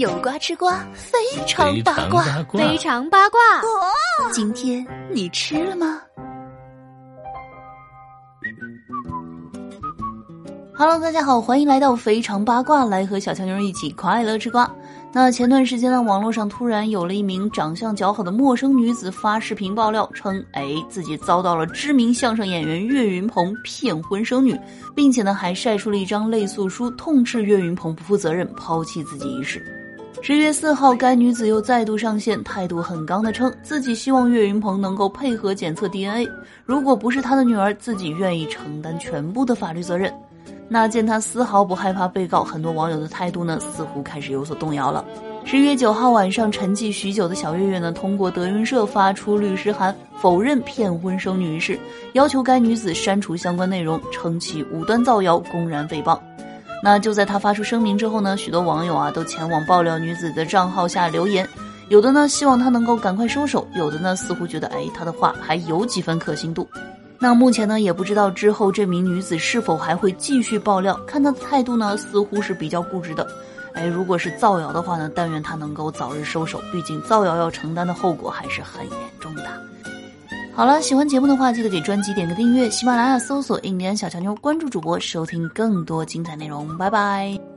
有瓜吃瓜，非常八卦，非常八卦。今天你吃了吗？Hello，大家好，欢迎来到非常八卦，来和小强妞一起快乐吃瓜。那前段时间呢，网络上突然有了一名长相姣好的陌生女子发视频爆料称，哎，自己遭到了知名相声演员岳云鹏骗婚生女，并且呢，还晒出了一张泪诉书，痛斥岳云鹏不负责任，抛弃自己一事。十月四号，该女子又再度上线，态度很刚的称自己希望岳云鹏能够配合检测 DNA，如果不是他的女儿，自己愿意承担全部的法律责任。那见他丝毫不害怕被告，很多网友的态度呢，似乎开始有所动摇了。十月九号晚上，沉寂许久的小月月呢，通过德云社发出律师函，否认骗婚生女一事，要求该女子删除相关内容，称其无端造谣，公然诽谤。那就在他发出声明之后呢，许多网友啊都前往爆料女子的账号下留言，有的呢希望她能够赶快收手，有的呢似乎觉得哎她的话还有几分可信度。那目前呢也不知道之后这名女子是否还会继续爆料，看她的态度呢似乎是比较固执的。哎，如果是造谣的话呢，但愿她能够早日收手，毕竟造谣要承担的后果还是很严重的。好了，喜欢节目的话，记得给专辑点个订阅。喜马拉雅搜索“印第安小乔妞”，关注主播，收听更多精彩内容。拜拜。